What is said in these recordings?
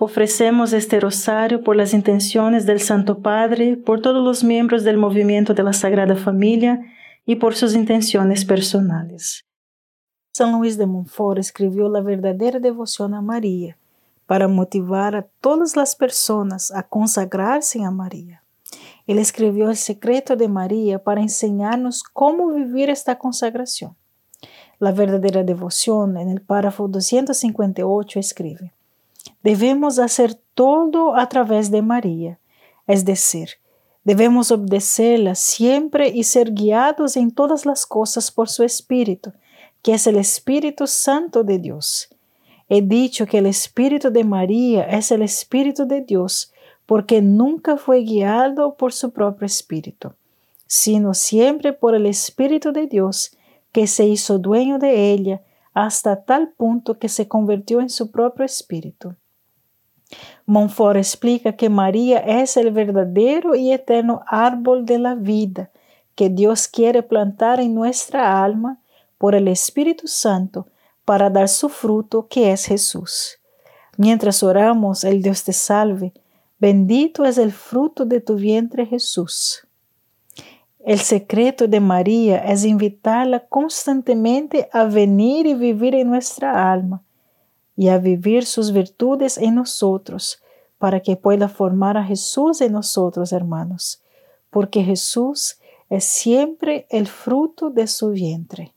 Ofrecemos este rosario por las intenciones del Santo Padre, por todos los miembros del movimiento de la Sagrada Familia y por sus intenciones personales. San Luis de Montfort escribió la verdadera devoción a María para motivar a todas las personas a consagrarse a María. Él escribió el secreto de María para enseñarnos cómo vivir esta consagración. La verdadera devoción en el párrafo 258 escribe, Debemos hacer todo a través de María, es decir, debemos obedecerla siempre y ser guiados en todas las cosas por su Espíritu, que es el Espíritu Santo de Dios. He dicho que el Espíritu de María es el Espíritu de Dios porque nunca fue guiado por su propio Espíritu, sino siempre por el Espíritu de Dios que se hizo dueño de ella hasta tal punto que se convirtió en su propio espíritu. Montfort explica que María es el verdadero y eterno árbol de la vida que Dios quiere plantar en nuestra alma por el Espíritu Santo para dar su fruto que es Jesús. Mientras oramos, el Dios te salve, bendito es el fruto de tu vientre Jesús. El secreto de María es invitarla constantemente a venir y vivir en nuestra alma y a vivir sus virtudes en nosotros, para que pueda formar a Jesús en nosotros, hermanos, porque Jesús es siempre el fruto de su vientre.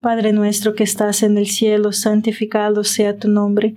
Padre nuestro que estás en el cielo, santificado sea tu nombre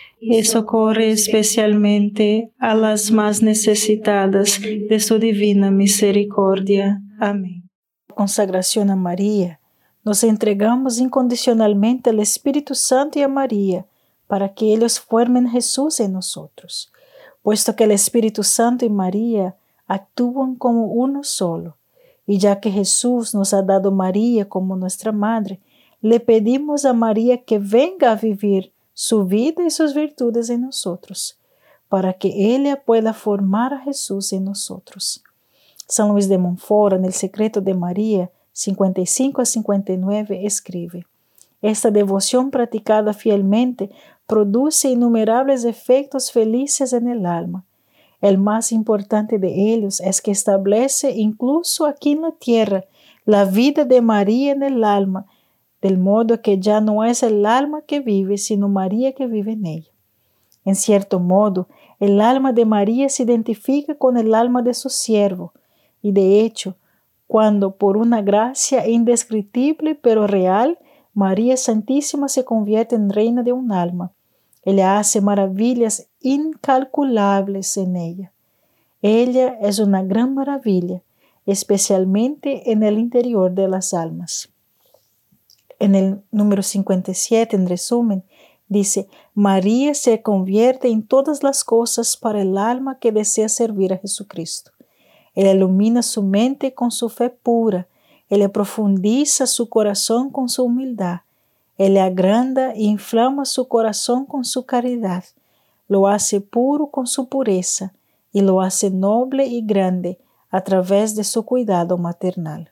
y socorre especialmente a las más necesitadas de su divina misericordia. Amén. Consagración a María. Nos entregamos incondicionalmente al Espíritu Santo y a María para que ellos formen Jesús en nosotros, puesto que el Espíritu Santo y María actúan como uno solo. Y ya que Jesús nos ha dado María como nuestra madre, le pedimos a María que venga a vivir su vida y sus virtudes en nosotros, para que ella pueda formar a Jesús en nosotros. San Luis de Montfort, en el secreto de María, 55 a 59, escribe, Esta devoción practicada fielmente produce innumerables efectos felices en el alma. El más importante de ellos es que establece incluso aquí en la tierra la vida de María en el alma del modo que ya no es el alma que vive, sino María que vive en ella. En cierto modo, el alma de María se identifica con el alma de su siervo, y de hecho, cuando por una gracia indescriptible pero real, María Santísima se convierte en reina de un alma, ella hace maravillas incalculables en ella. Ella es una gran maravilla, especialmente en el interior de las almas en el número 57, en resumen, dice, María se convierte en todas las cosas para el alma que desea servir a Jesucristo. Él ilumina su mente con su fe pura, Él profundiza su corazón con su humildad, Él agranda e inflama su corazón con su caridad, lo hace puro con su pureza y lo hace noble y grande a través de su cuidado maternal.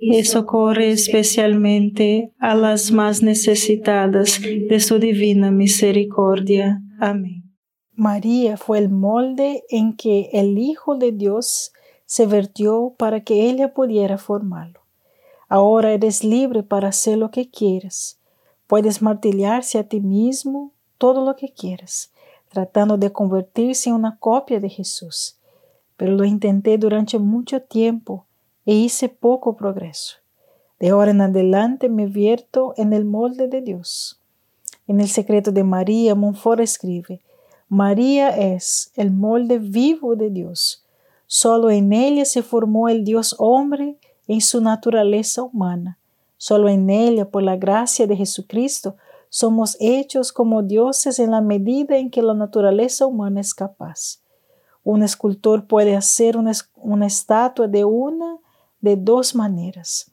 y socorre especialmente a las más necesitadas de su divina misericordia. Amén. María fue el molde en que el Hijo de Dios se vertió para que ella pudiera formarlo. Ahora eres libre para hacer lo que quieras. Puedes martillarse a ti mismo todo lo que quieras, tratando de convertirse en una copia de Jesús. Pero lo intenté durante mucho tiempo e hice poco progreso. De ahora en adelante me vierto en el molde de Dios. En el secreto de María, Monfort escribe, María es el molde vivo de Dios. Solo en ella se formó el Dios hombre en su naturaleza humana. Solo en ella, por la gracia de Jesucristo, somos hechos como dioses en la medida en que la naturaleza humana es capaz. Un escultor puede hacer una, una estatua de una de dos maneras,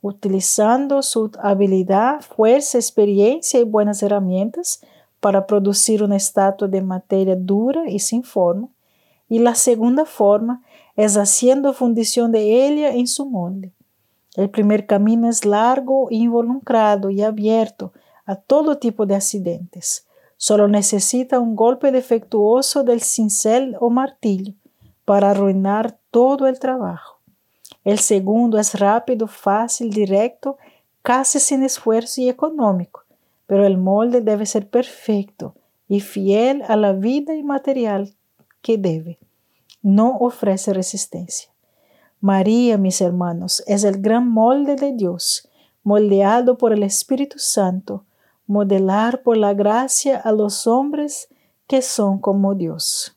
utilizando su habilidad, fuerza, experiencia y buenas herramientas, para producir una estatua de materia dura y sin forma, y la segunda forma es haciendo fundición de ella en su molde. El primer camino es largo, involucrado y abierto a todo tipo de accidentes. Solo necesita un golpe defectuoso del cincel o martillo para arruinar todo el trabajo. El segundo es rápido, fácil, directo, casi sin esfuerzo y económico pero el molde debe ser perfecto y fiel a la vida y material que debe. No ofrece resistencia. María, mis hermanos, es el gran molde de Dios, moldeado por el Espíritu Santo, modelar por la gracia a los hombres que son como Dios.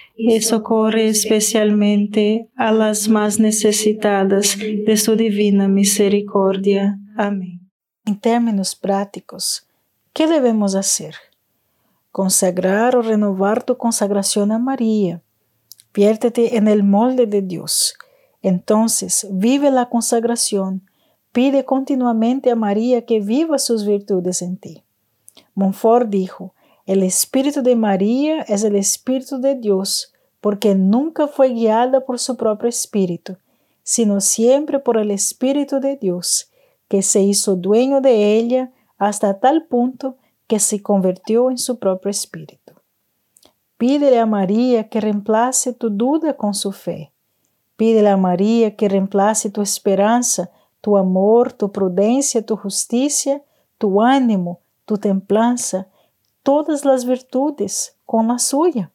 y socorre especialmente a las más necesitadas de su divina misericordia. Amén. En términos prácticos, ¿qué debemos hacer? Consagrar o renovar tu consagración a María. Viértete en el molde de Dios. Entonces, vive la consagración. Pide continuamente a María que viva sus virtudes en ti. Montfort dijo, el espíritu de María es el espíritu de Dios, porque nunca fue guiada por su propio espíritu, sino siempre por el espíritu de Dios, que se hizo dueño de ella hasta tal punto que se convirtió en su propio espíritu. Pídele a María que reemplace tu duda con su fe. Pídele a María que reemplace tu esperanza, tu amor, tu prudencia, tu justicia, tu ánimo, tu templanza, todas las virtudes con la suya,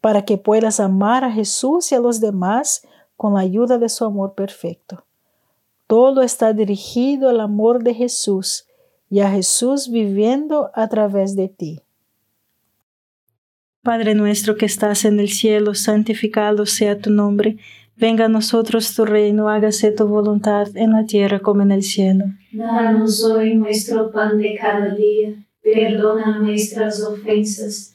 para que puedas amar a Jesús y a los demás con la ayuda de su amor perfecto. Todo está dirigido al amor de Jesús y a Jesús viviendo a través de ti. Padre nuestro que estás en el cielo, santificado sea tu nombre. Venga a nosotros tu reino, hágase tu voluntad en la tierra como en el cielo. Danos hoy nuestro pan de cada día Perdona nuestras ofensas,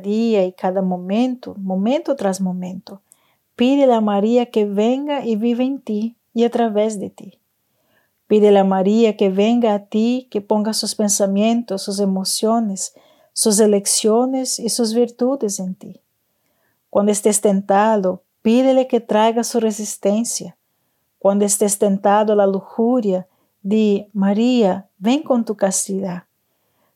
Día y cada momento, momento tras momento, pídele a María que venga y viva en ti y a través de ti. Pídele a María que venga a ti, que ponga sus pensamientos, sus emociones, sus elecciones y sus virtudes en ti. Cuando estés tentado, pídele que traiga su resistencia. Cuando estés tentado a la lujuria, di, María, ven con tu castidad.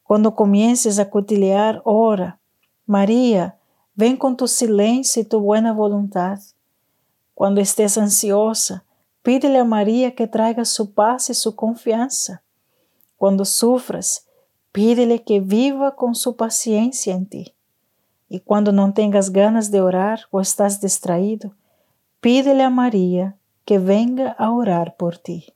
Cuando comiences a cotillear, ora. María, ven con tu silencio y tu buena voluntad. Cuando estés ansiosa, pídele a María que traiga su paz y su confianza. Cuando sufras, pídele que viva con su paciencia en ti. Y cuando no tengas ganas de orar o estás distraído, pídele a María que venga a orar por ti.